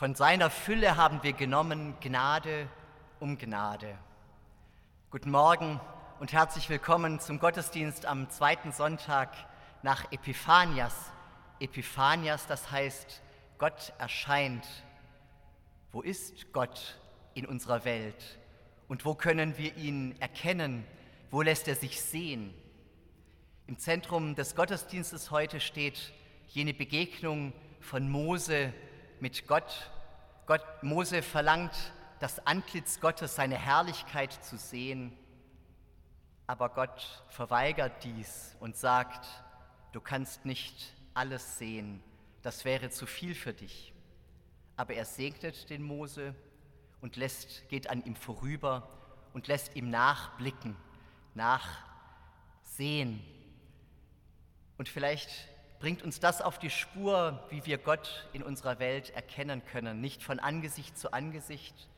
Von seiner Fülle haben wir genommen Gnade um Gnade. Guten Morgen und herzlich willkommen zum Gottesdienst am zweiten Sonntag nach Epiphanias. Epiphanias, das heißt, Gott erscheint. Wo ist Gott in unserer Welt? Und wo können wir ihn erkennen? Wo lässt er sich sehen? Im Zentrum des Gottesdienstes heute steht jene Begegnung von Mose mit Gott. Gott Mose verlangt, das Antlitz Gottes, seine Herrlichkeit zu sehen. Aber Gott verweigert dies und sagt, du kannst nicht alles sehen, das wäre zu viel für dich. Aber er segnet den Mose und lässt, geht an ihm vorüber und lässt ihm nachblicken, nachsehen. Und vielleicht bringt uns das auf die Spur, wie wir Gott in unserer Welt erkennen können, nicht von Angesicht zu Angesicht,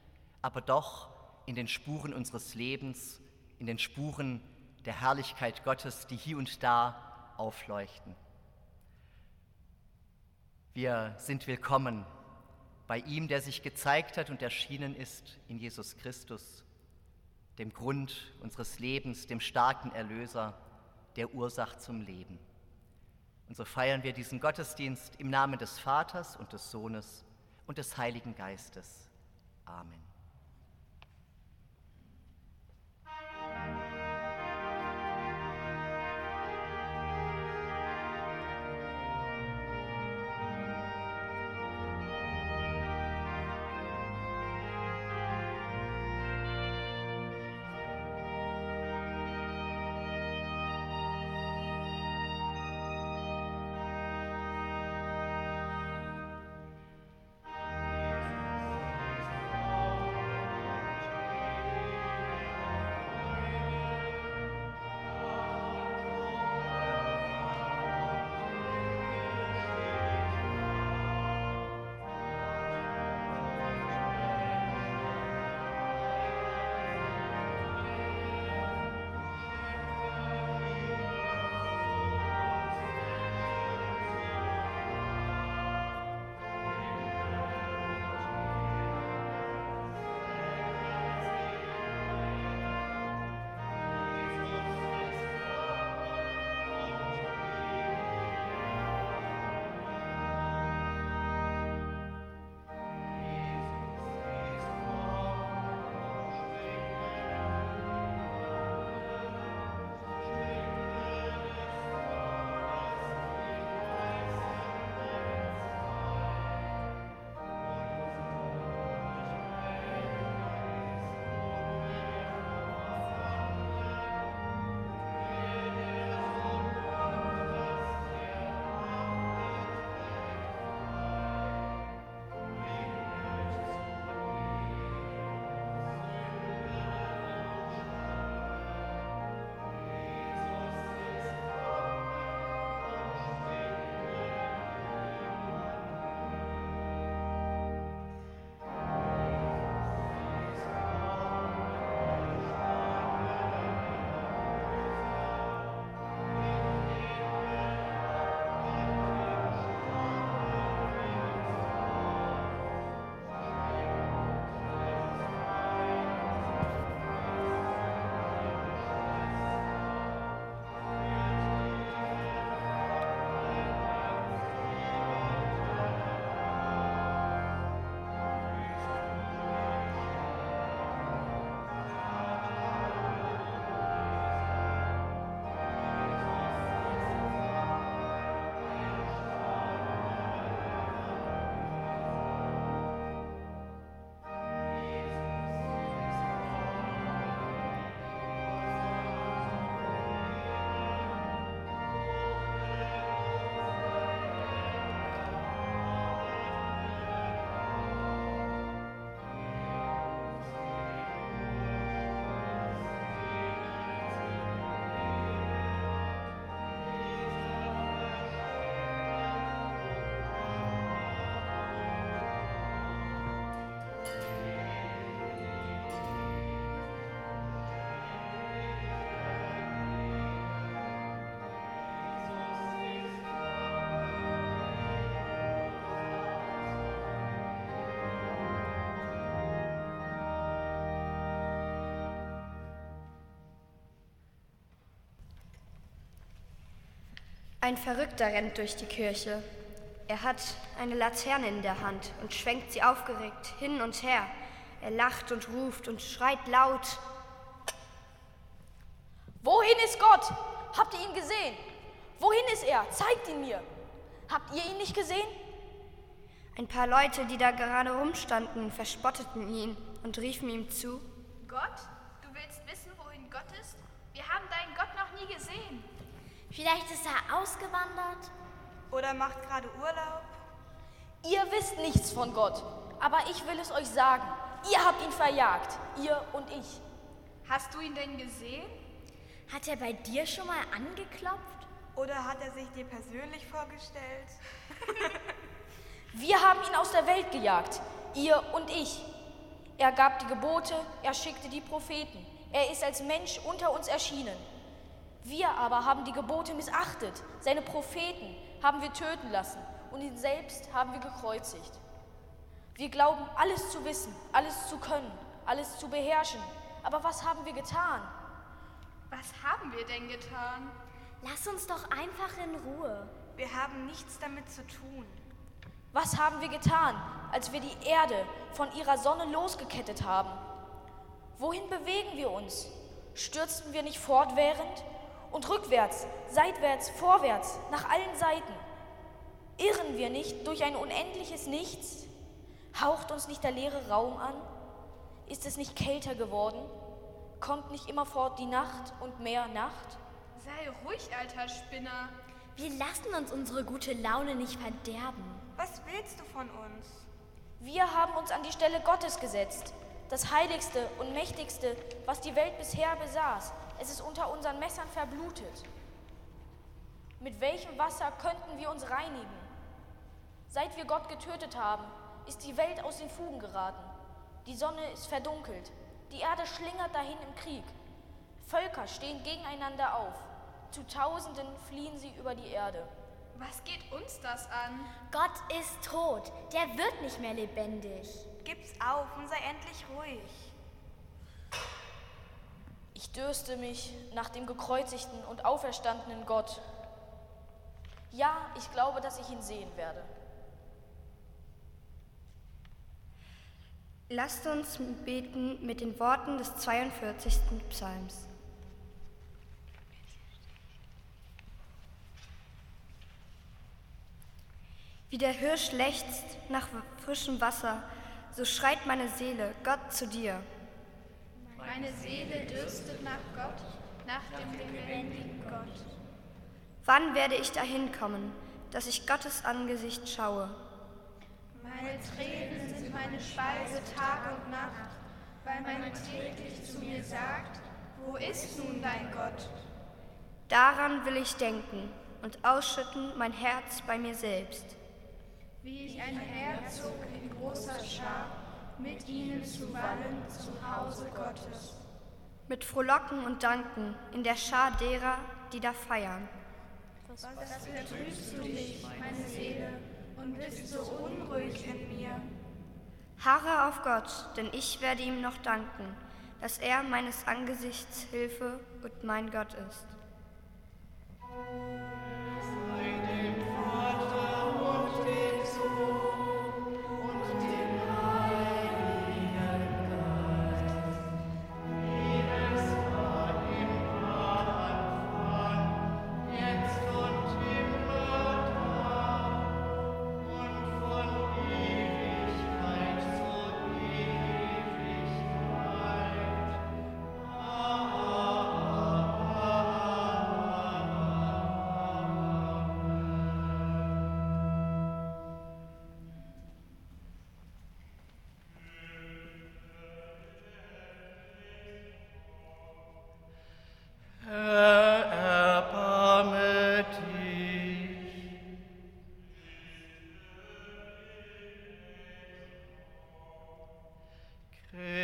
aber doch in den Spuren unseres Lebens, in den Spuren der Herrlichkeit Gottes, die hier und da aufleuchten. Wir sind willkommen bei ihm, der sich gezeigt hat und erschienen ist in Jesus Christus, dem Grund unseres Lebens, dem starken Erlöser, der Ursache zum Leben. Und so feiern wir diesen Gottesdienst im Namen des Vaters und des Sohnes und des Heiligen Geistes. Amen. Ein Verrückter rennt durch die Kirche. Er hat eine Laterne in der Hand und schwenkt sie aufgeregt hin und her. Er lacht und ruft und schreit laut. Wohin ist Gott? Habt ihr ihn gesehen? Wohin ist er? Zeigt ihn mir. Habt ihr ihn nicht gesehen? Ein paar Leute, die da gerade rumstanden, verspotteten ihn und riefen ihm zu. Gott? Du willst wissen, wohin Gott ist? Wir haben deinen Gott noch nie gesehen. Vielleicht ist er ausgewandert. Oder macht gerade Urlaub. Ihr wisst nichts von Gott, aber ich will es euch sagen. Ihr habt ihn verjagt, ihr und ich. Hast du ihn denn gesehen? Hat er bei dir schon mal angeklopft? Oder hat er sich dir persönlich vorgestellt? Wir haben ihn aus der Welt gejagt, ihr und ich. Er gab die Gebote, er schickte die Propheten. Er ist als Mensch unter uns erschienen. Wir aber haben die Gebote missachtet. Seine Propheten haben wir töten lassen und ihn selbst haben wir gekreuzigt. Wir glauben, alles zu wissen, alles zu können, alles zu beherrschen. Aber was haben wir getan? Was haben wir denn getan? Lass uns doch einfach in Ruhe. Wir haben nichts damit zu tun. Was haben wir getan, als wir die Erde von ihrer Sonne losgekettet haben? Wohin bewegen wir uns? Stürzten wir nicht fortwährend und rückwärts, seitwärts, vorwärts, nach allen Seiten? Irren wir nicht durch ein unendliches Nichts? Haucht uns nicht der leere Raum an? Ist es nicht kälter geworden? Kommt nicht immerfort die Nacht und mehr Nacht? Sei ruhig, alter Spinner. Wir lassen uns unsere gute Laune nicht verderben. Was willst du von uns? Wir haben uns an die Stelle Gottes gesetzt, das heiligste und mächtigste, was die Welt bisher besaß. Es ist unter unseren Messern verblutet. Mit welchem Wasser könnten wir uns reinigen? Seit wir Gott getötet haben, ist die Welt aus den Fugen geraten. Die Sonne ist verdunkelt. Die Erde schlingert dahin im Krieg. Völker stehen gegeneinander auf. Zu Tausenden fliehen sie über die Erde. Was geht uns das an? Gott ist tot. Der wird nicht mehr lebendig. Gib's auf und sei endlich ruhig. Dürste mich nach dem gekreuzigten und auferstandenen Gott. Ja, ich glaube, dass ich ihn sehen werde. Lasst uns beten mit den Worten des 42. Psalms. Wie der Hirsch lechzt nach frischem Wasser, so schreit meine Seele Gott zu dir. Meine Seele dürstet nach Gott, nach dem lebendigen Gott. Wann werde ich dahin kommen, dass ich Gottes Angesicht schaue? Meine Tränen sind meine Speise Tag und Nacht, weil man täglich zu mir sagt, wo ist nun dein Gott? Daran will ich denken und ausschütten mein Herz bei mir selbst wie ich ein Herzog in großer Schar mit ihnen zu Wallen zu Hause Gottes. Mit Frohlocken und Danken in der Schar derer, die da feiern. Was verdrüßt du dich, meine Seele, und bist so unruhig in mir? Harre auf Gott, denn ich werde ihm noch danken, dass er meines Angesichts Hilfe und mein Gott ist.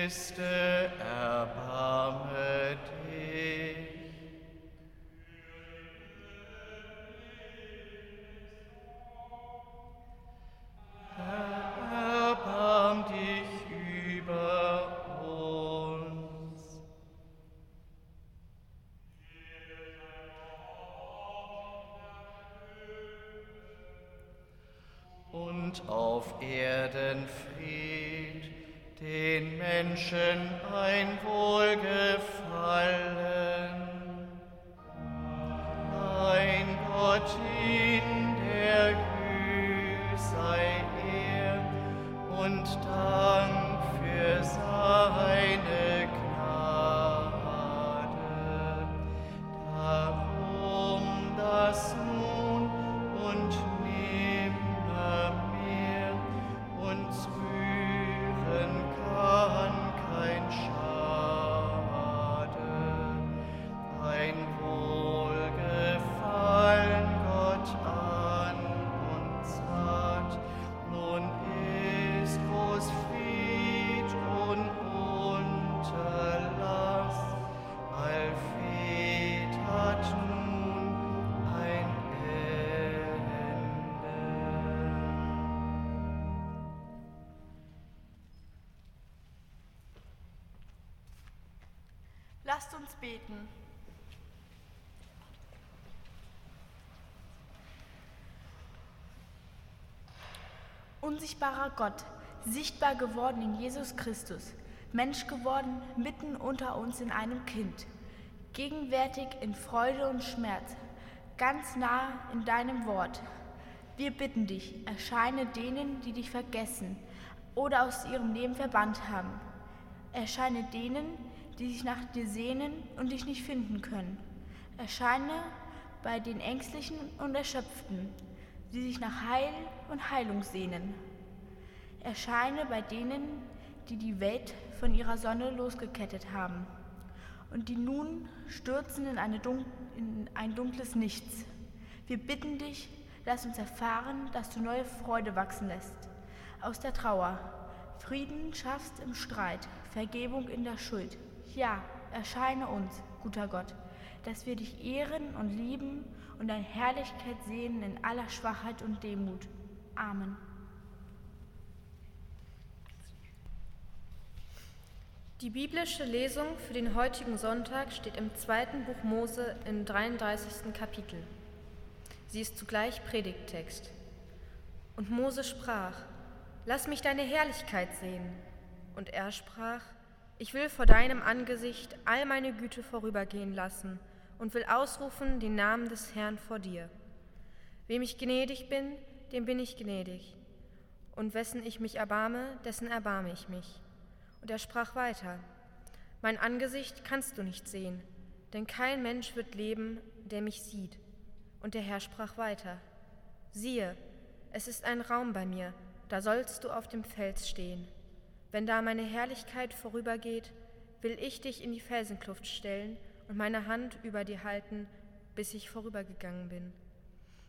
Christe, erbarme dich. Erbarm dich über uns. Und auf Erden Frieden den Menschen ein Wohlgefallen. Ein Gott in Unsichtbarer Gott, sichtbar geworden in Jesus Christus, Mensch geworden mitten unter uns in einem Kind, gegenwärtig in Freude und Schmerz, ganz nah in deinem Wort. Wir bitten dich, erscheine denen, die dich vergessen oder aus ihrem Leben verbannt haben. Erscheine denen, die sich nach dir sehnen und dich nicht finden können. Erscheine bei den Ängstlichen und Erschöpften, die sich nach Heil und Heilung sehnen. Erscheine bei denen, die die Welt von ihrer Sonne losgekettet haben und die nun stürzen in, dun in ein dunkles Nichts. Wir bitten dich, lass uns erfahren, dass du neue Freude wachsen lässt. Aus der Trauer, Frieden schaffst im Streit, Vergebung in der Schuld. Ja, erscheine uns, guter Gott, dass wir dich ehren und lieben und deine Herrlichkeit sehen in aller Schwachheit und Demut. Amen. Die biblische Lesung für den heutigen Sonntag steht im zweiten Buch Mose im 33. Kapitel. Sie ist zugleich Predigttext. Und Mose sprach, Lass mich deine Herrlichkeit sehen. Und er sprach, Ich will vor deinem Angesicht all meine Güte vorübergehen lassen und will ausrufen den Namen des Herrn vor dir. Wem ich gnädig bin, dem bin ich gnädig. Und wessen ich mich erbarme, dessen erbarme ich mich. Und er sprach weiter, Mein Angesicht kannst du nicht sehen, denn kein Mensch wird leben, der mich sieht. Und der Herr sprach weiter, Siehe, es ist ein Raum bei mir, da sollst du auf dem Fels stehen. Wenn da meine Herrlichkeit vorübergeht, will ich dich in die Felsenkluft stellen und meine Hand über dir halten, bis ich vorübergegangen bin.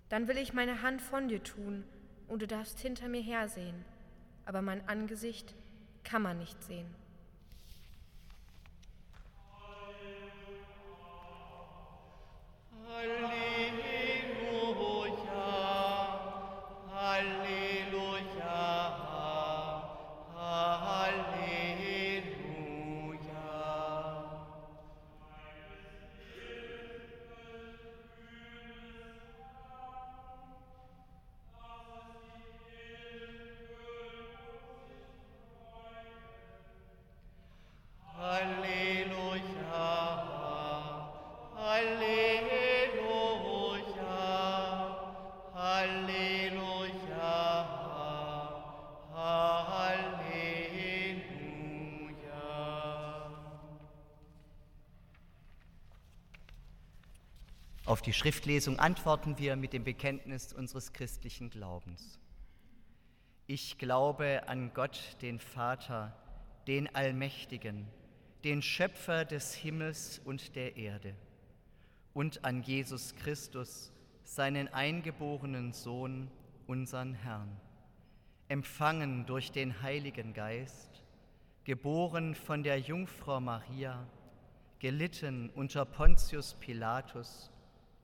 Dann will ich meine Hand von dir tun, und du darfst hinter mir hersehen, aber mein Angesicht kann man nicht sehen. Auf die Schriftlesung antworten wir mit dem Bekenntnis unseres christlichen Glaubens. Ich glaube an Gott, den Vater, den Allmächtigen, den Schöpfer des Himmels und der Erde, und an Jesus Christus, seinen eingeborenen Sohn, unseren Herrn, empfangen durch den Heiligen Geist, geboren von der Jungfrau Maria, gelitten unter Pontius Pilatus,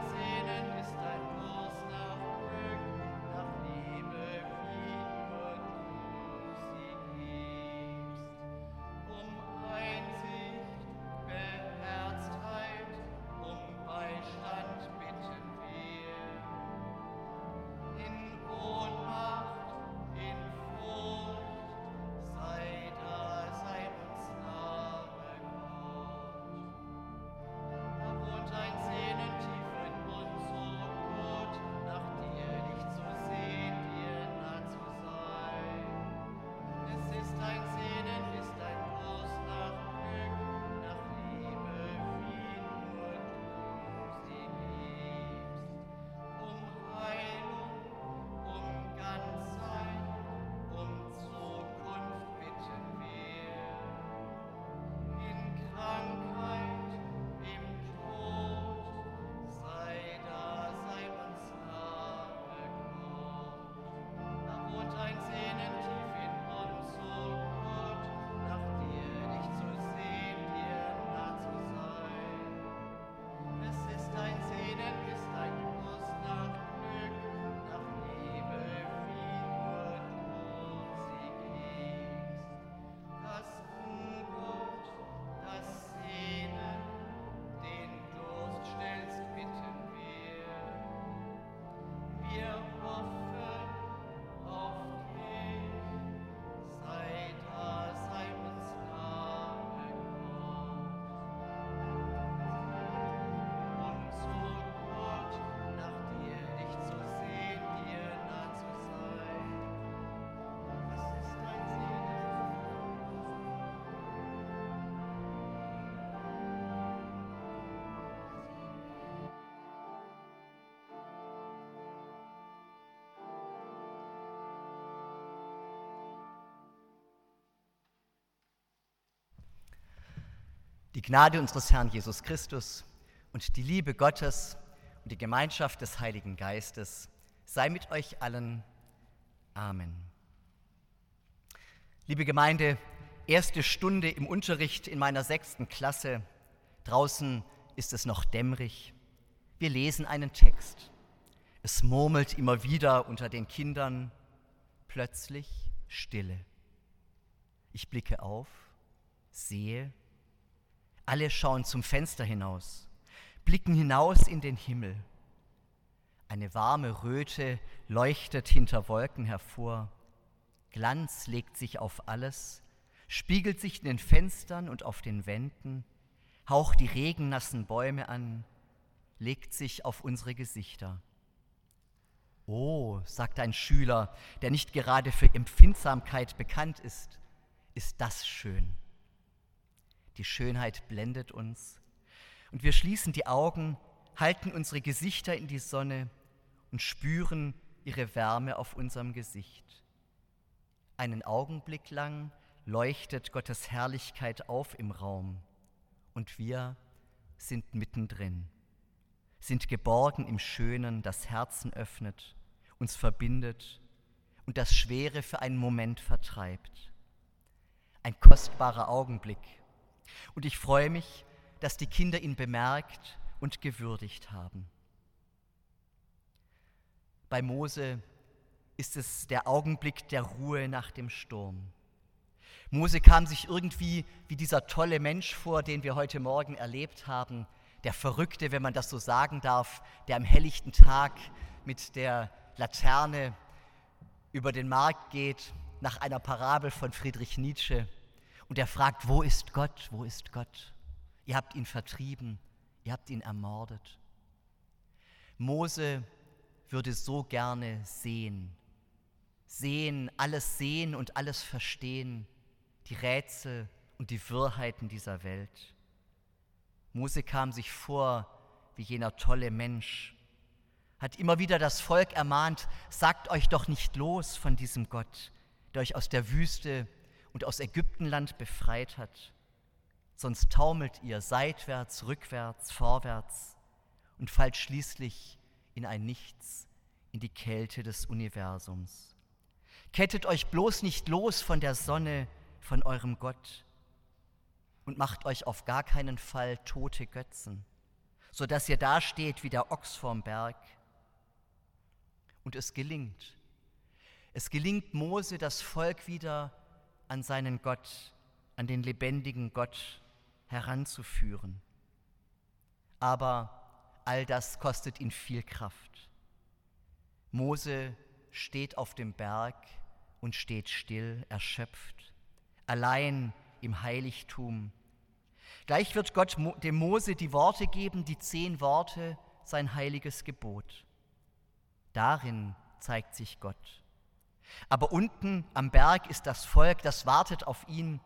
Amen. Die Gnade unseres Herrn Jesus Christus und die Liebe Gottes und die Gemeinschaft des Heiligen Geistes sei mit euch allen. Amen. Liebe Gemeinde, erste Stunde im Unterricht in meiner sechsten Klasse. Draußen ist es noch dämmerig. Wir lesen einen Text. Es murmelt immer wieder unter den Kindern, plötzlich Stille. Ich blicke auf, sehe, alle schauen zum Fenster hinaus, blicken hinaus in den Himmel. Eine warme Röte leuchtet hinter Wolken hervor. Glanz legt sich auf alles, spiegelt sich in den Fenstern und auf den Wänden, haucht die regennassen Bäume an, legt sich auf unsere Gesichter. Oh, sagt ein Schüler, der nicht gerade für Empfindsamkeit bekannt ist, ist das schön. Die Schönheit blendet uns und wir schließen die Augen, halten unsere Gesichter in die Sonne und spüren ihre Wärme auf unserem Gesicht. Einen Augenblick lang leuchtet Gottes Herrlichkeit auf im Raum und wir sind mittendrin, sind geborgen im Schönen, das Herzen öffnet uns verbindet und das Schwere für einen Moment vertreibt. Ein kostbarer Augenblick. Und ich freue mich, dass die Kinder ihn bemerkt und gewürdigt haben. Bei Mose ist es der Augenblick der Ruhe nach dem Sturm. Mose kam sich irgendwie wie dieser tolle Mensch vor, den wir heute Morgen erlebt haben, der Verrückte, wenn man das so sagen darf, der am helllichten Tag mit der Laterne über den Markt geht, nach einer Parabel von Friedrich Nietzsche. Und er fragt, wo ist Gott? Wo ist Gott? Ihr habt ihn vertrieben, ihr habt ihn ermordet. Mose würde so gerne sehen, sehen, alles sehen und alles verstehen, die Rätsel und die Wirrheiten dieser Welt. Mose kam sich vor wie jener tolle Mensch, hat immer wieder das Volk ermahnt, sagt euch doch nicht los von diesem Gott, der euch aus der Wüste und aus Ägyptenland befreit hat, sonst taumelt ihr seitwärts, rückwärts, vorwärts und fallt schließlich in ein Nichts, in die Kälte des Universums. Kettet euch bloß nicht los von der Sonne, von eurem Gott und macht euch auf gar keinen Fall tote Götzen, so dass ihr dasteht wie der Ochs vorm Berg und es gelingt. Es gelingt Mose, das Volk wieder an seinen Gott, an den lebendigen Gott heranzuführen. Aber all das kostet ihn viel Kraft. Mose steht auf dem Berg und steht still, erschöpft, allein im Heiligtum. Gleich wird Gott dem Mose die Worte geben, die zehn Worte, sein heiliges Gebot. Darin zeigt sich Gott. Aber unten am Berg ist das Volk, das wartet auf ihn.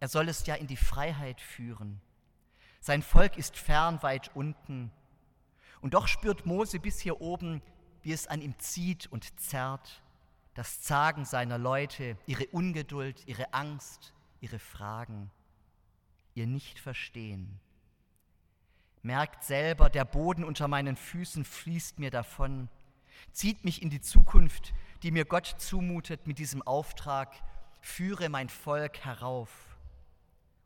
Er soll es ja in die Freiheit führen. Sein Volk ist fern weit unten. Und doch spürt Mose bis hier oben, wie es an ihm zieht und zerrt. Das Zagen seiner Leute, ihre Ungeduld, ihre Angst, ihre Fragen, ihr Nicht-Verstehen. Merkt selber, der Boden unter meinen Füßen fließt mir davon zieht mich in die Zukunft, die mir Gott zumutet mit diesem Auftrag, führe mein Volk herauf.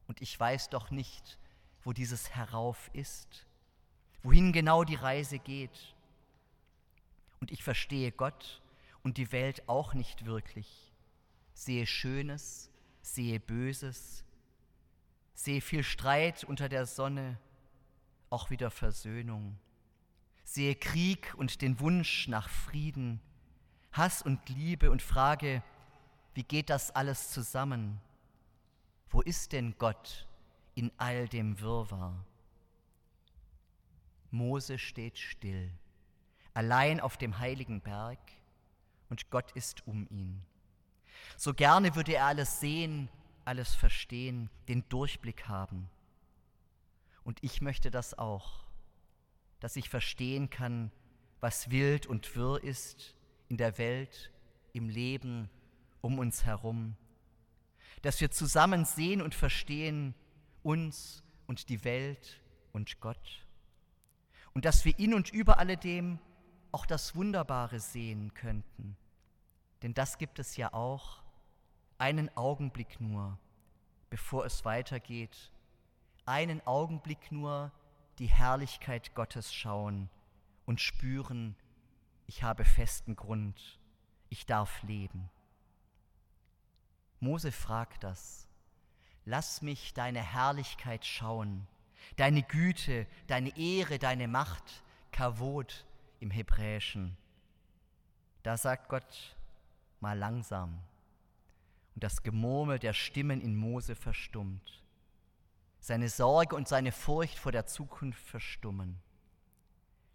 Und ich weiß doch nicht, wo dieses Herauf ist, wohin genau die Reise geht. Und ich verstehe Gott und die Welt auch nicht wirklich, sehe Schönes, sehe Böses, sehe viel Streit unter der Sonne, auch wieder Versöhnung sehe Krieg und den Wunsch nach Frieden, Hass und Liebe und frage, wie geht das alles zusammen? Wo ist denn Gott in all dem Wirrwarr? Mose steht still, allein auf dem heiligen Berg, und Gott ist um ihn. So gerne würde er alles sehen, alles verstehen, den Durchblick haben. Und ich möchte das auch dass ich verstehen kann, was wild und wirr ist in der Welt, im Leben um uns herum. Dass wir zusammen sehen und verstehen uns und die Welt und Gott. Und dass wir in und über alledem auch das Wunderbare sehen könnten. Denn das gibt es ja auch, einen Augenblick nur, bevor es weitergeht, einen Augenblick nur, die Herrlichkeit Gottes schauen und spüren, ich habe festen Grund, ich darf leben. Mose fragt das. Lass mich deine Herrlichkeit schauen, deine Güte, deine Ehre, deine Macht, Kavod im Hebräischen. Da sagt Gott mal langsam und das Gemurmel der Stimmen in Mose verstummt. Seine Sorge und seine Furcht vor der Zukunft verstummen.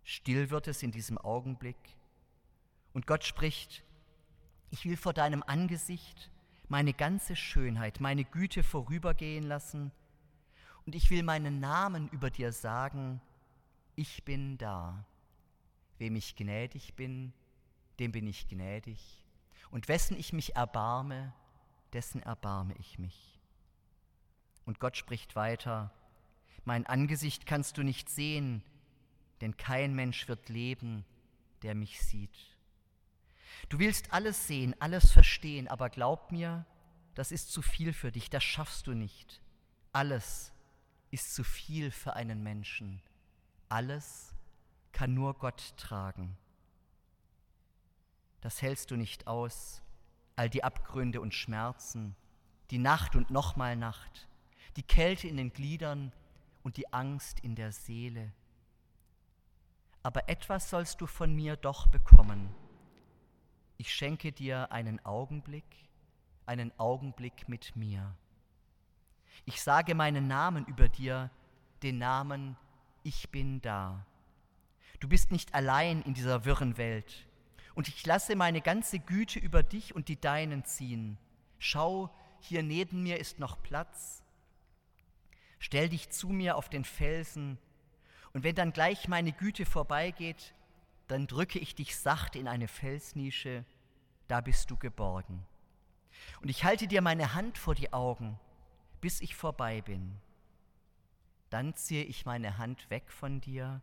Still wird es in diesem Augenblick und Gott spricht, ich will vor deinem Angesicht meine ganze Schönheit, meine Güte vorübergehen lassen und ich will meinen Namen über dir sagen, ich bin da. Wem ich gnädig bin, dem bin ich gnädig. Und wessen ich mich erbarme, dessen erbarme ich mich. Und Gott spricht weiter, mein Angesicht kannst du nicht sehen, denn kein Mensch wird leben, der mich sieht. Du willst alles sehen, alles verstehen, aber glaub mir, das ist zu viel für dich, das schaffst du nicht. Alles ist zu viel für einen Menschen. Alles kann nur Gott tragen. Das hältst du nicht aus, all die Abgründe und Schmerzen, die Nacht und nochmal Nacht, die Kälte in den Gliedern und die Angst in der Seele. Aber etwas sollst du von mir doch bekommen ich schenke dir einen Augenblick, einen Augenblick mit mir. Ich sage meinen Namen über dir, den Namen Ich bin da. Du bist nicht allein in dieser wirren Welt. Und ich lasse meine ganze Güte über dich und die Deinen ziehen. Schau, hier neben mir ist noch Platz. Stell dich zu mir auf den Felsen, und wenn dann gleich meine Güte vorbeigeht, dann drücke ich dich sacht in eine Felsnische da bist du geborgen. Und ich halte dir meine Hand vor die Augen, bis ich vorbei bin. Dann ziehe ich meine Hand weg von dir,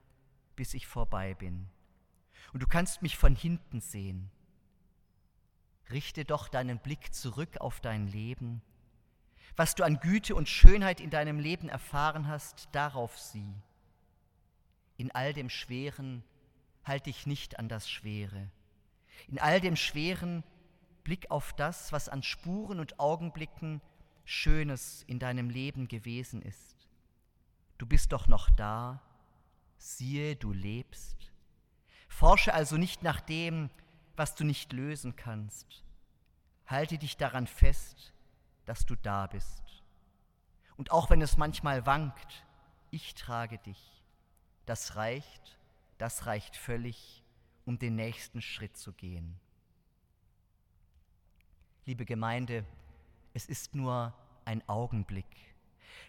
bis ich vorbei bin. Und du kannst mich von hinten sehen. Richte doch deinen Blick zurück auf dein Leben. Was du an Güte und Schönheit in deinem Leben erfahren hast, darauf sieh. In all dem Schweren halt dich nicht an das Schwere in all dem schweren Blick auf das, was an Spuren und Augenblicken Schönes in deinem Leben gewesen ist. Du bist doch noch da, siehe, du lebst. Forsche also nicht nach dem, was du nicht lösen kannst. Halte dich daran fest, dass du da bist. Und auch wenn es manchmal wankt, ich trage dich. Das reicht, das reicht völlig um den nächsten Schritt zu gehen. Liebe Gemeinde, es ist nur ein Augenblick.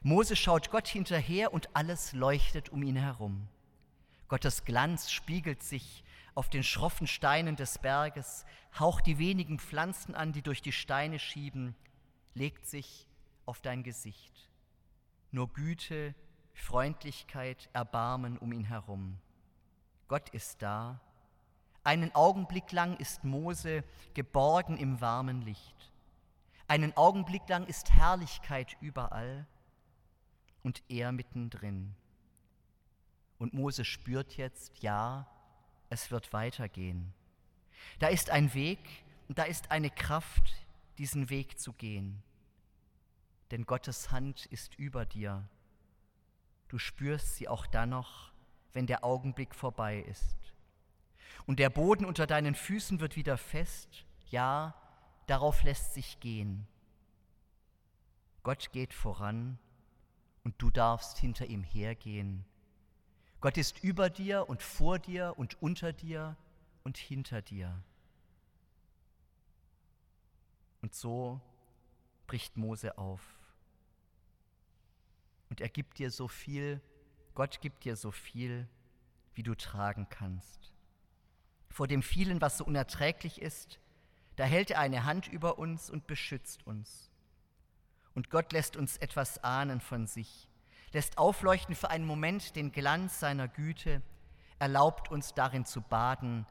Mose schaut Gott hinterher und alles leuchtet um ihn herum. Gottes Glanz spiegelt sich auf den schroffen Steinen des Berges, haucht die wenigen Pflanzen an, die durch die Steine schieben, legt sich auf dein Gesicht. Nur Güte, Freundlichkeit, Erbarmen um ihn herum. Gott ist da einen Augenblick lang ist Mose geborgen im warmen Licht. Einen Augenblick lang ist Herrlichkeit überall und er mittendrin. Und Mose spürt jetzt, ja, es wird weitergehen. Da ist ein Weg und da ist eine Kraft, diesen Weg zu gehen. Denn Gottes Hand ist über dir. Du spürst sie auch dann noch, wenn der Augenblick vorbei ist und der Boden unter deinen Füßen wird wieder fest. Ja, darauf lässt sich gehen. Gott geht voran und du darfst hinter ihm hergehen. Gott ist über dir und vor dir und unter dir und hinter dir. Und so bricht Mose auf. Und er gibt dir so viel, Gott gibt dir so viel, wie du tragen kannst vor dem vielen, was so unerträglich ist, da hält er eine Hand über uns und beschützt uns. Und Gott lässt uns etwas ahnen von sich, lässt aufleuchten für einen Moment den Glanz seiner Güte, erlaubt uns darin zu baden,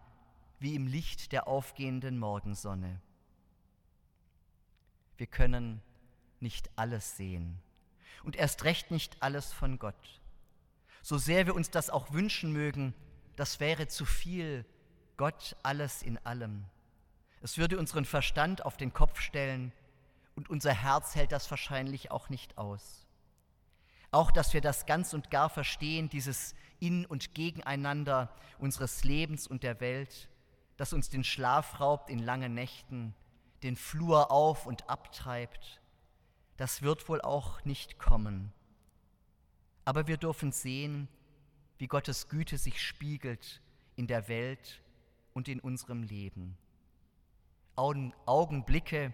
wie im Licht der aufgehenden Morgensonne. Wir können nicht alles sehen und erst recht nicht alles von Gott. So sehr wir uns das auch wünschen mögen, das wäre zu viel Gott alles in allem. Es würde unseren Verstand auf den Kopf stellen und unser Herz hält das wahrscheinlich auch nicht aus. Auch, dass wir das ganz und gar verstehen, dieses In- und Gegeneinander unseres Lebens und der Welt, das uns den Schlaf raubt in langen Nächten, den Flur auf und abtreibt, das wird wohl auch nicht kommen. Aber wir dürfen sehen, wie Gottes Güte sich spiegelt in der Welt und in unserem Leben. Augenblicke,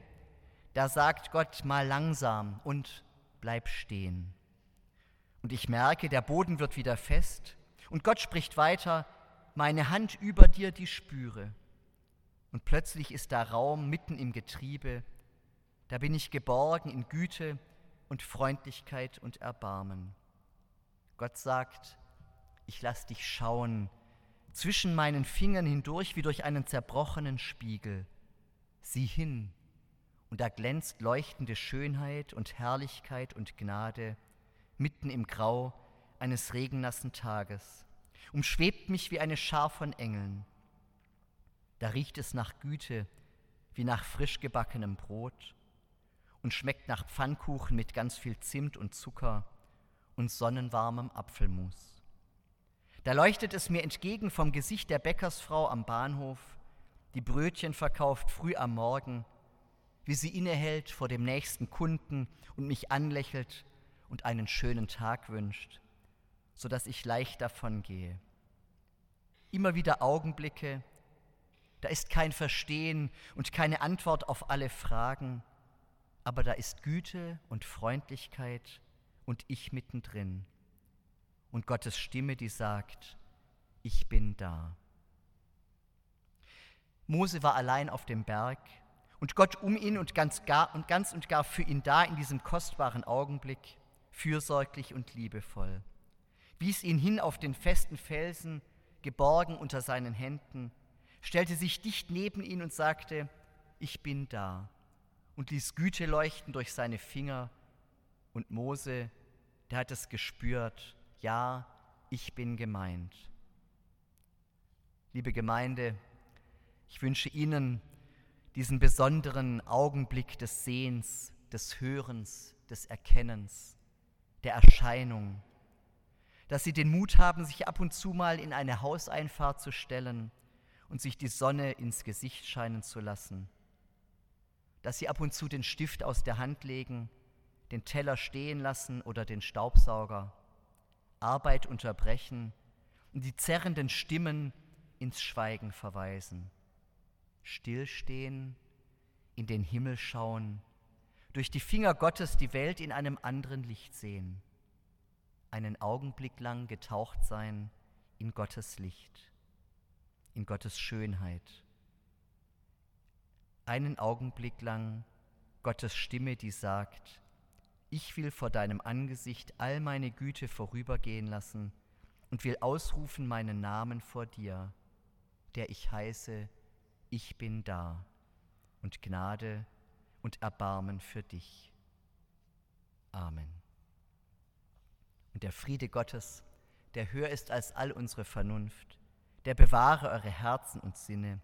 da sagt Gott mal langsam und bleib stehen. Und ich merke, der Boden wird wieder fest und Gott spricht weiter, meine Hand über dir, die spüre. Und plötzlich ist da Raum mitten im Getriebe, da bin ich geborgen in Güte und Freundlichkeit und Erbarmen. Gott sagt, ich lass dich schauen, zwischen meinen Fingern hindurch wie durch einen zerbrochenen Spiegel. Sieh hin, und da glänzt leuchtende Schönheit und Herrlichkeit und Gnade mitten im Grau eines regennassen Tages, umschwebt mich wie eine Schar von Engeln. Da riecht es nach Güte wie nach frisch gebackenem Brot und schmeckt nach Pfannkuchen mit ganz viel Zimt und Zucker und sonnenwarmem Apfelmus. Da leuchtet es mir entgegen vom Gesicht der Bäckersfrau am Bahnhof, die Brötchen verkauft früh am Morgen, wie sie innehält vor dem nächsten Kunden und mich anlächelt und einen schönen Tag wünscht, so dass ich leicht davongehe. Immer wieder Augenblicke, da ist kein Verstehen und keine Antwort auf alle Fragen, aber da ist Güte und Freundlichkeit und ich mittendrin. Und Gottes Stimme, die sagt, ich bin da. Mose war allein auf dem Berg und Gott um ihn und ganz, gar, und ganz und gar für ihn da in diesem kostbaren Augenblick, fürsorglich und liebevoll, wies ihn hin auf den festen Felsen, geborgen unter seinen Händen, stellte sich dicht neben ihn und sagte, ich bin da, und ließ Güte leuchten durch seine Finger, und Mose, der hat es gespürt, ja, ich bin gemeint. Liebe Gemeinde, ich wünsche Ihnen diesen besonderen Augenblick des Sehens, des Hörens, des Erkennens, der Erscheinung, dass Sie den Mut haben, sich ab und zu mal in eine Hauseinfahrt zu stellen und sich die Sonne ins Gesicht scheinen zu lassen, dass Sie ab und zu den Stift aus der Hand legen, den Teller stehen lassen oder den Staubsauger, Arbeit unterbrechen und die zerrenden Stimmen ins Schweigen verweisen. Stillstehen, in den Himmel schauen, durch die Finger Gottes die Welt in einem anderen Licht sehen, einen Augenblick lang getaucht sein in Gottes Licht, in Gottes Schönheit, einen Augenblick lang Gottes Stimme, die sagt, ich will vor deinem Angesicht all meine Güte vorübergehen lassen und will ausrufen meinen Namen vor dir, der ich heiße, ich bin da und Gnade und Erbarmen für dich. Amen. Und der Friede Gottes, der höher ist als all unsere Vernunft, der bewahre eure Herzen und Sinne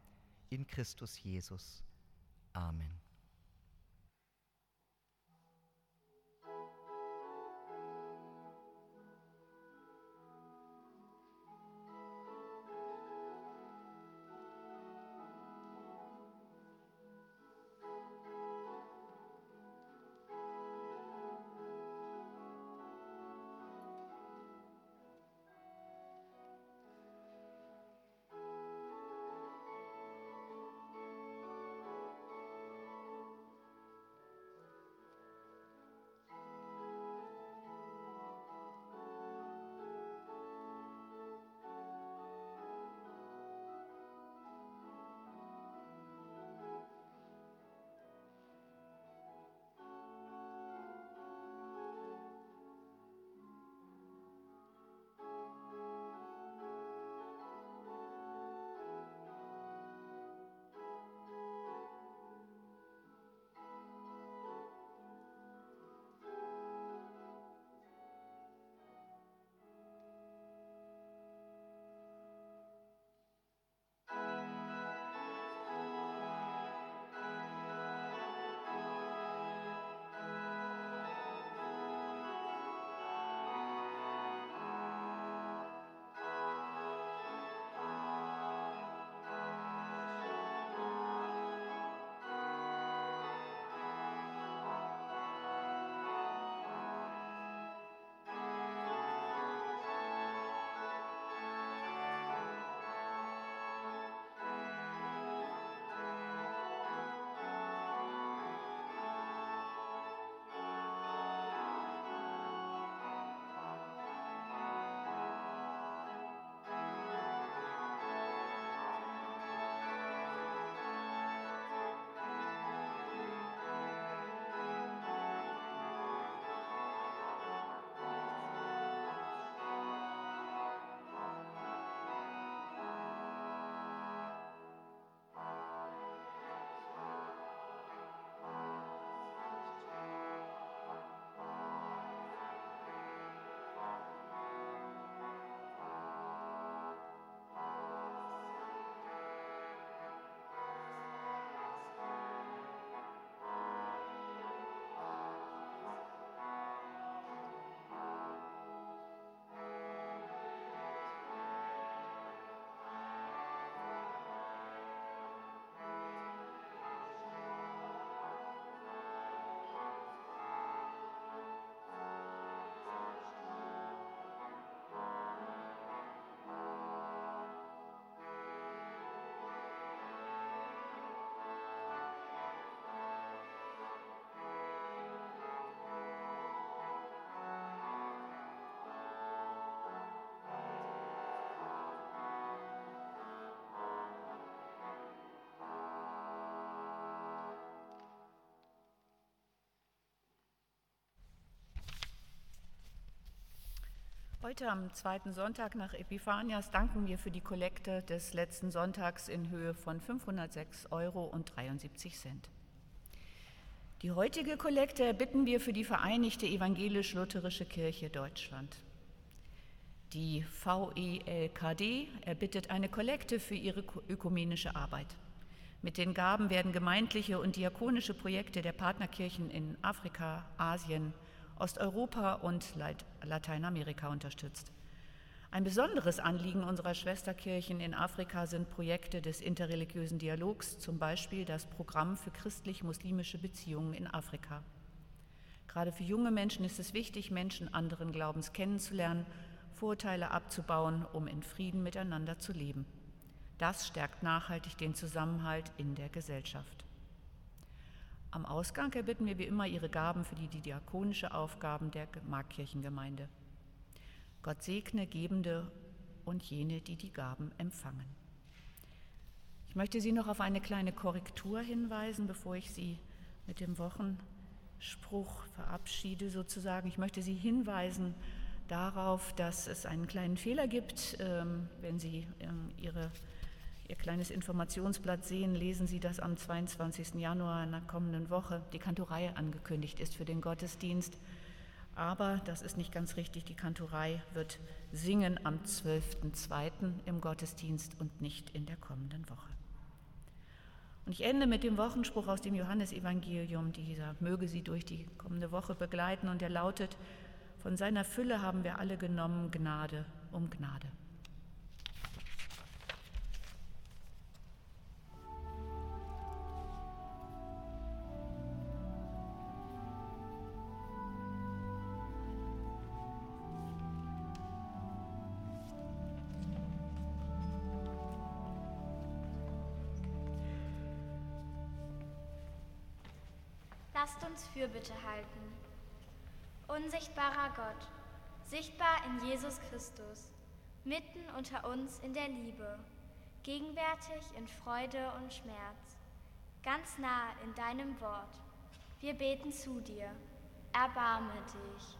in Christus Jesus. Amen. Heute am zweiten Sonntag nach Epiphanias danken wir für die Kollekte des letzten Sonntags in Höhe von 506 Euro und 73 Cent. Die heutige Kollekte erbitten wir für die Vereinigte Evangelisch-Lutherische Kirche Deutschland. Die VELKD erbittet eine Kollekte für ihre ökumenische Arbeit. Mit den Gaben werden gemeindliche und diakonische Projekte der Partnerkirchen in Afrika, Asien, Osteuropa und Lateinamerika unterstützt. Ein besonderes Anliegen unserer Schwesterkirchen in Afrika sind Projekte des interreligiösen Dialogs, zum Beispiel das Programm für christlich-muslimische Beziehungen in Afrika. Gerade für junge Menschen ist es wichtig, Menschen anderen Glaubens kennenzulernen, Vorurteile abzubauen, um in Frieden miteinander zu leben. Das stärkt nachhaltig den Zusammenhalt in der Gesellschaft. Am Ausgang erbitten wir wie immer Ihre Gaben für die diakonische Aufgaben der Markkirchengemeinde. Gott segne Gebende und jene, die die Gaben empfangen. Ich möchte Sie noch auf eine kleine Korrektur hinweisen, bevor ich Sie mit dem Wochenspruch verabschiede sozusagen. Ich möchte Sie hinweisen darauf, dass es einen kleinen Fehler gibt, ähm, wenn Sie ähm, Ihre Ihr kleines Informationsblatt sehen, lesen Sie, dass am 22. Januar in der kommenden Woche die Kantorei angekündigt ist für den Gottesdienst. Aber das ist nicht ganz richtig. Die Kantorei wird singen am 12.02. im Gottesdienst und nicht in der kommenden Woche. Und ich ende mit dem Wochenspruch aus dem Johannesevangelium, dieser möge Sie durch die kommende Woche begleiten. Und er lautet, von seiner Fülle haben wir alle genommen, Gnade um Gnade. Fürbitte halten. Unsichtbarer Gott, sichtbar in Jesus Christus, mitten unter uns in der Liebe, gegenwärtig in Freude und Schmerz, ganz nah in deinem Wort. Wir beten zu dir. Erbarme dich.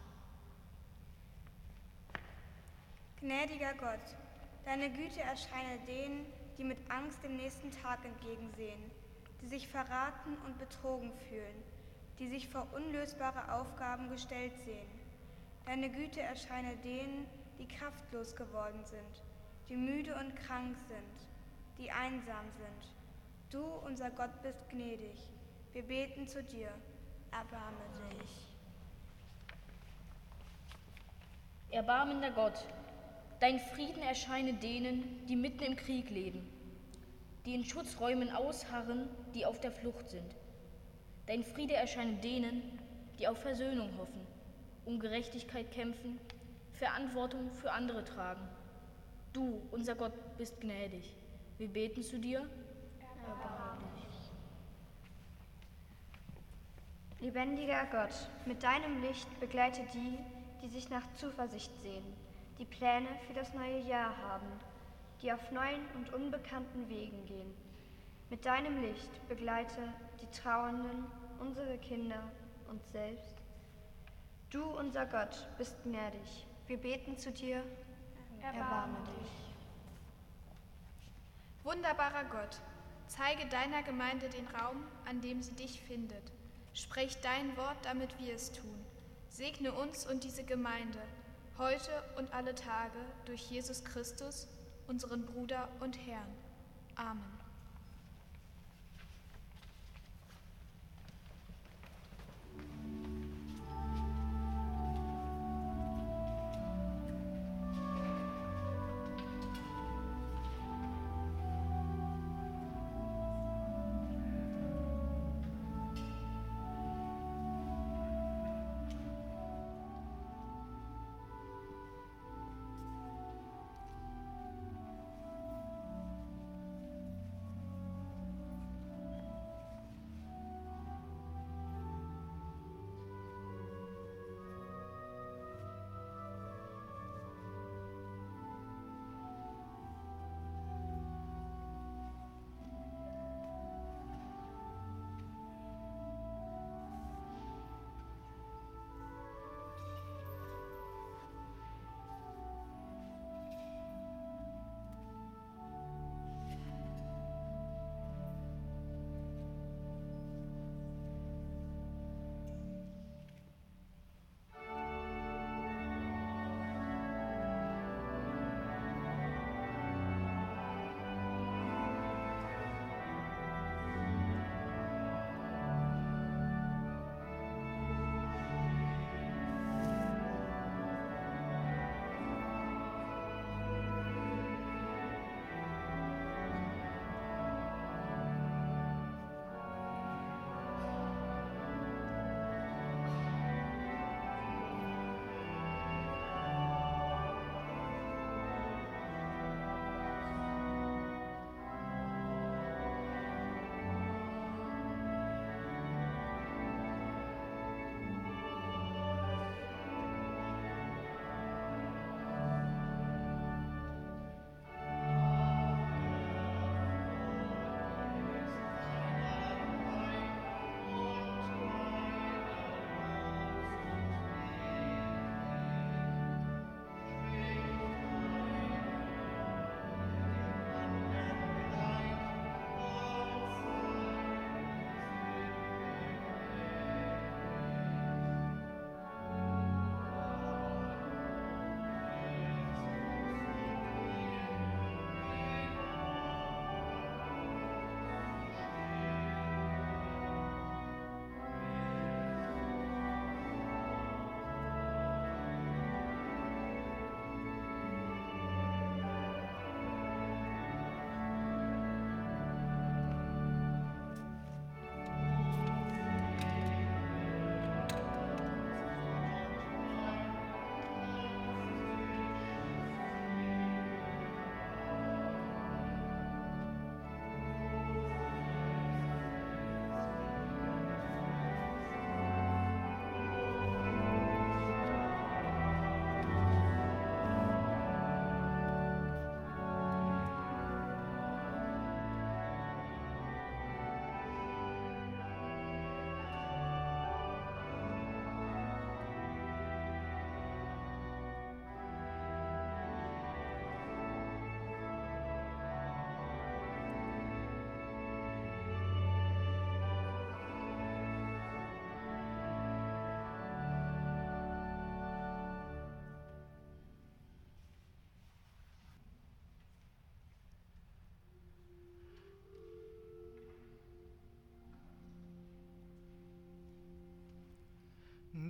Gnädiger Gott, deine Güte erscheine denen, die mit Angst dem nächsten Tag entgegensehen, die sich verraten und betrogen fühlen die sich vor unlösbare Aufgaben gestellt sehen. Deine Güte erscheine denen, die kraftlos geworden sind, die müde und krank sind, die einsam sind. Du, unser Gott, bist gnädig. Wir beten zu dir. Erbarme dich. Erbarmender Gott, dein Frieden erscheine denen, die mitten im Krieg leben, die in Schutzräumen ausharren, die auf der Flucht sind. Dein Friede erscheine denen, die auf Versöhnung hoffen, um Gerechtigkeit kämpfen, Verantwortung für andere tragen. Du, unser Gott, bist gnädig. Wir beten zu dir. Erbarme dich. Lebendiger Gott, mit deinem Licht begleite die, die sich nach Zuversicht sehen, die Pläne für das neue Jahr haben, die auf neuen und unbekannten Wegen gehen. Mit deinem Licht begleite die Trauernden, unsere Kinder, uns selbst. Du, unser Gott, bist gnädig. Wir beten zu dir. Erbarme dich. Wunderbarer Gott, zeige deiner Gemeinde den Raum, an dem sie dich findet. Sprech dein Wort, damit wir es tun. Segne uns und diese Gemeinde, heute und alle Tage, durch Jesus Christus, unseren Bruder und Herrn. Amen.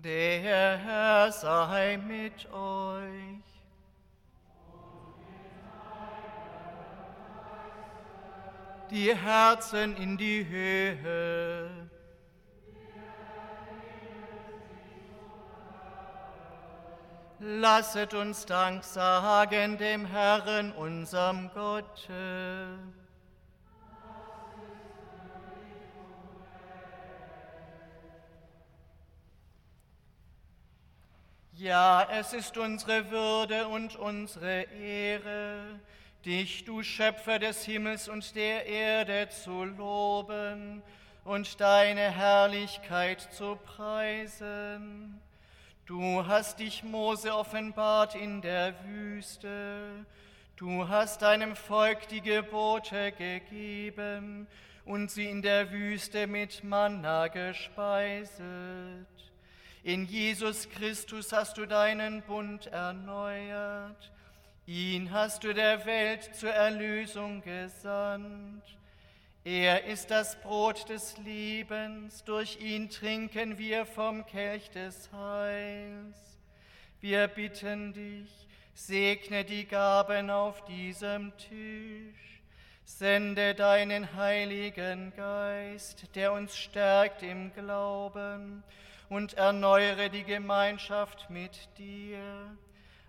Der Herr sei mit euch. Die Herzen in die Höhe. Lasset uns Dank sagen dem Herrn, unserem Gott. Ja, es ist unsere Würde und unsere Ehre, dich, du Schöpfer des Himmels und der Erde, zu loben und deine Herrlichkeit zu preisen. Du hast dich Mose offenbart in der Wüste, du hast deinem Volk die Gebote gegeben und sie in der Wüste mit Manna gespeiset. In Jesus Christus hast du deinen Bund erneuert. Ihn hast du der Welt zur Erlösung gesandt. Er ist das Brot des Lebens, durch ihn trinken wir vom Kelch des Heils. Wir bitten dich, segne die Gaben auf diesem Tisch, sende deinen Heiligen Geist, der uns stärkt im Glauben und erneuere die Gemeinschaft mit dir,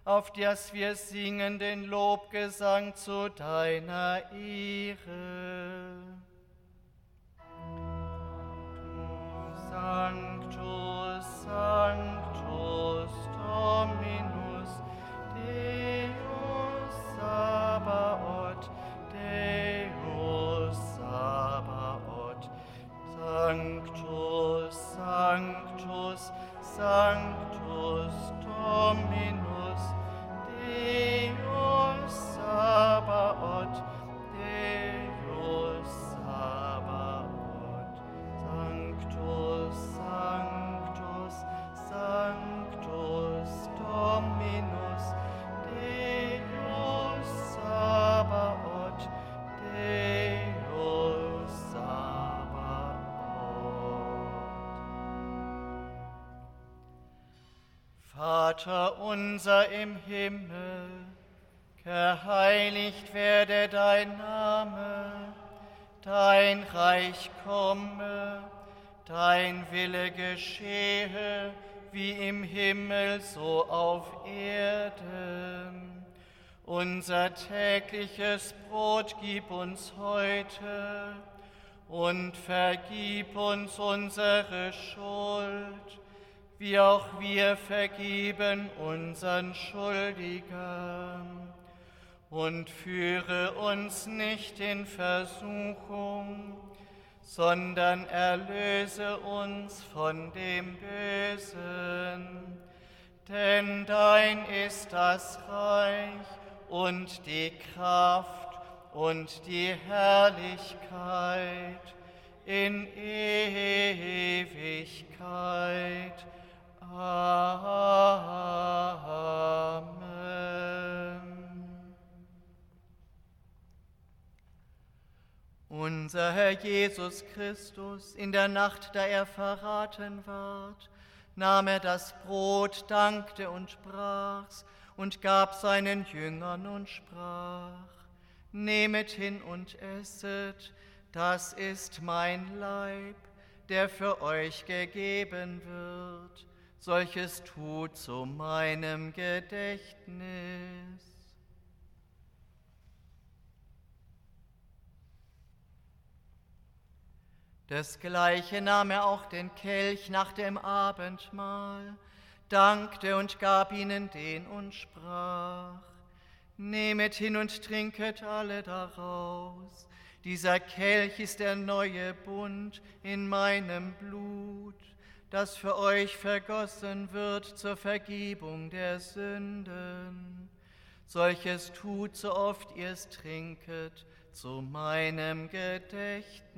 auf dass wir singen den Lobgesang zu deiner Ehre. Du Sanctus, Sanctus, Unser tägliches Brot gib uns heute und vergib uns unsere Schuld, wie auch wir vergeben unseren Schuldigern. Und führe uns nicht in Versuchung, sondern erlöse uns von dem Bösen. Denn dein ist das Reich und die Kraft und die Herrlichkeit in Ewigkeit. Amen. Unser Herr Jesus Christus, in der Nacht, da er verraten ward, nahm er das Brot, dankte und sprach's und gab seinen Jüngern und sprach, Nehmet hin und esset, das ist mein Leib, der für euch gegeben wird. Solches tut zu meinem Gedächtnis. Desgleiche nahm er auch den Kelch nach dem Abendmahl, dankte und gab ihnen den und sprach, Nehmet hin und trinket alle daraus. Dieser Kelch ist der neue Bund in meinem Blut, das für euch vergossen wird zur Vergebung der Sünden. Solches tut, so oft ihr es trinket, zu meinem Gedächtnis.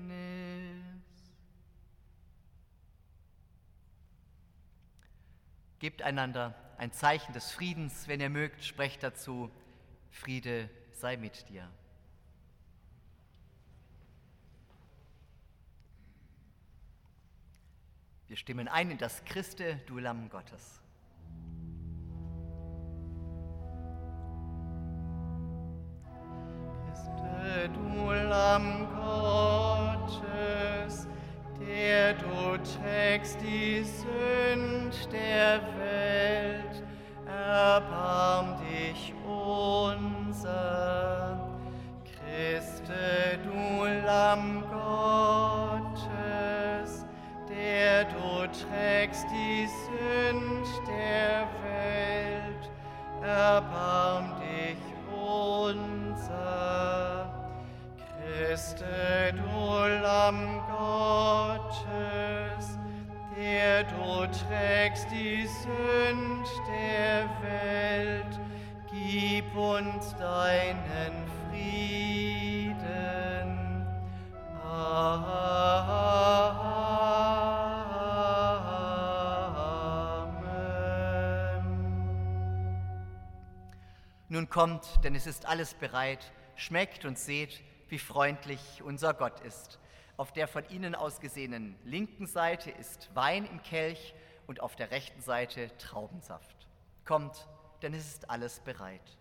Gebt einander ein Zeichen des Friedens, wenn ihr mögt, sprecht dazu, Friede sei mit dir. Wir stimmen ein in das Christe, du Lamm Gottes. Christe, du Lamm Gottes, der trägst die Sünd der Welt, erbarm dich unser. Christe, du Lamm Gottes, der du trägst die Sünd der Welt, erbarm dich unser. Christe, du Lamm Gottes, der du trägst die Sünd der Welt, gib uns deinen Frieden. Amen. Nun kommt, denn es ist alles bereit, schmeckt und seht, wie freundlich unser Gott ist. Auf der von Ihnen aus gesehenen linken Seite ist Wein im Kelch und auf der rechten Seite Traubensaft. Kommt, denn es ist alles bereit.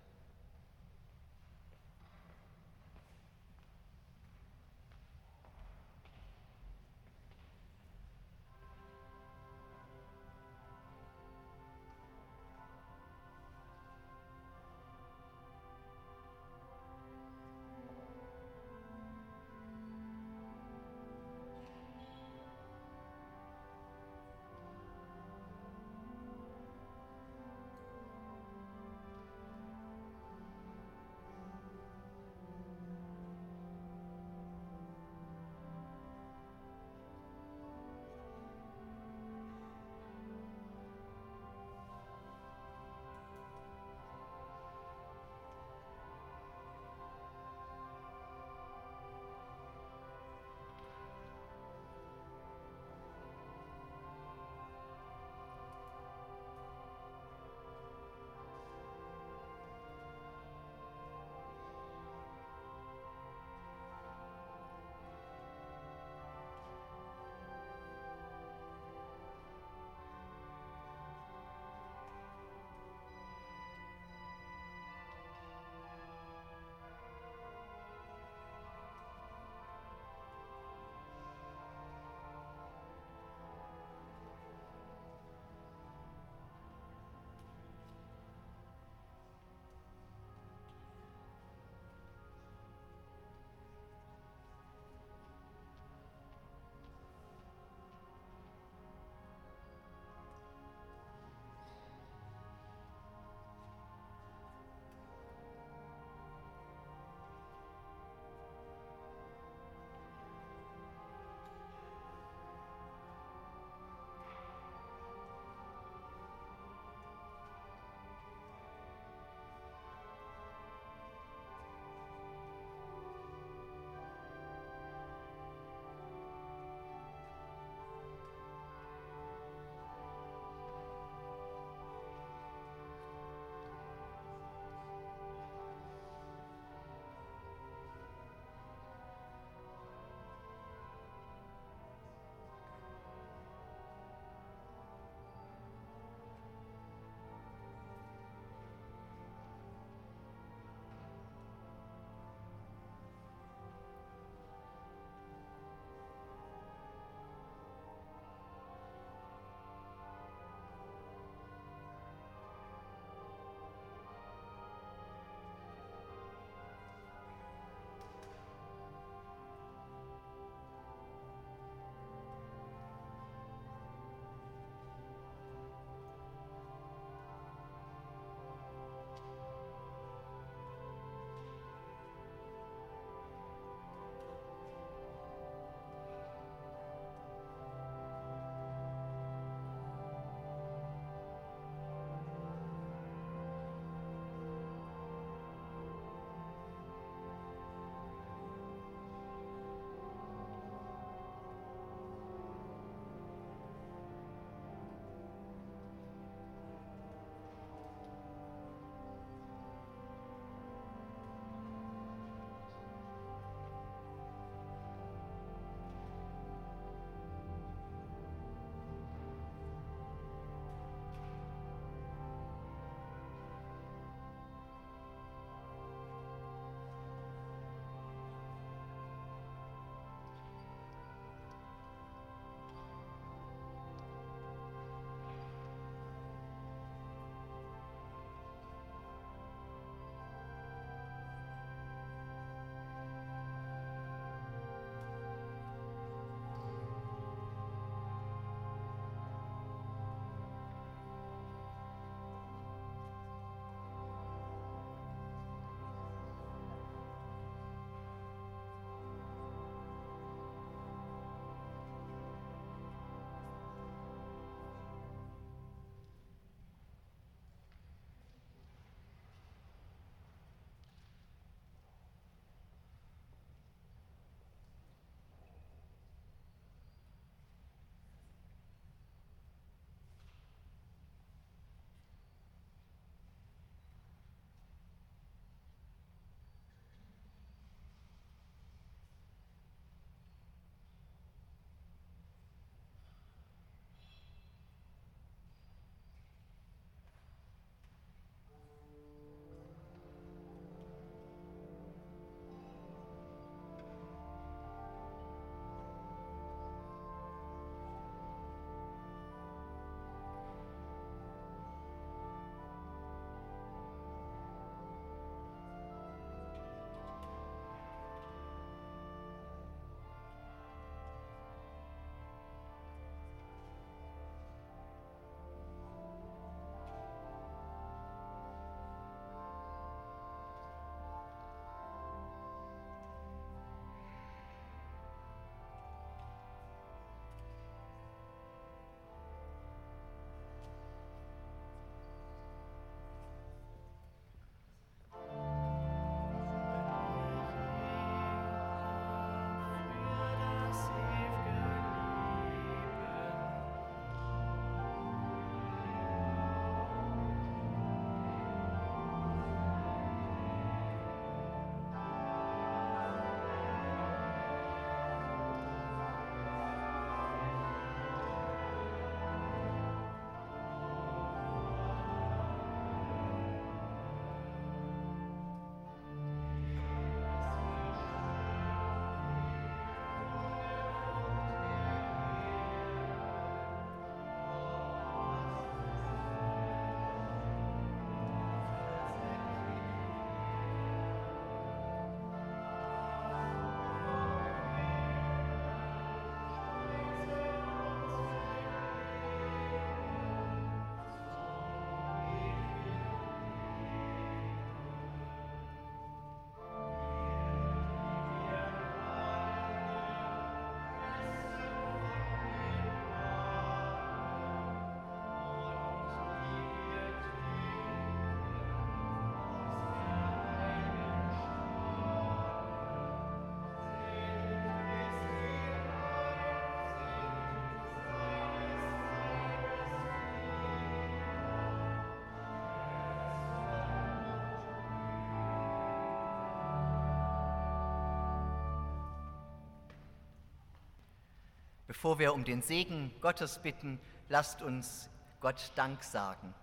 Bevor wir um den Segen Gottes bitten, lasst uns Gott Dank sagen.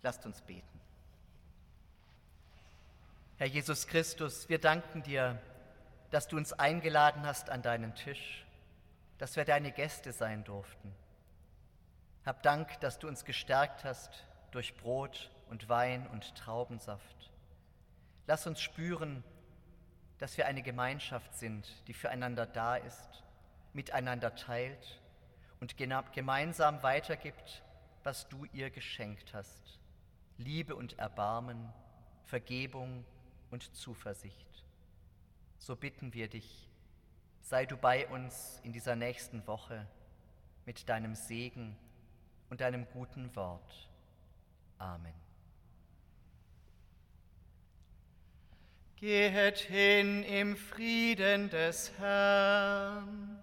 Lasst uns beten. Herr Jesus Christus, wir danken dir, dass du uns eingeladen hast an deinen Tisch, dass wir deine Gäste sein durften. Hab Dank, dass du uns gestärkt hast durch Brot und Wein und Traubensaft. Lass uns spüren, dass wir eine Gemeinschaft sind, die füreinander da ist, miteinander teilt und gemeinsam weitergibt, was du ihr geschenkt hast. Liebe und Erbarmen, Vergebung und Zuversicht. So bitten wir dich, sei du bei uns in dieser nächsten Woche mit deinem Segen und deinem guten Wort. Amen. Gehet hin im Frieden des Herrn.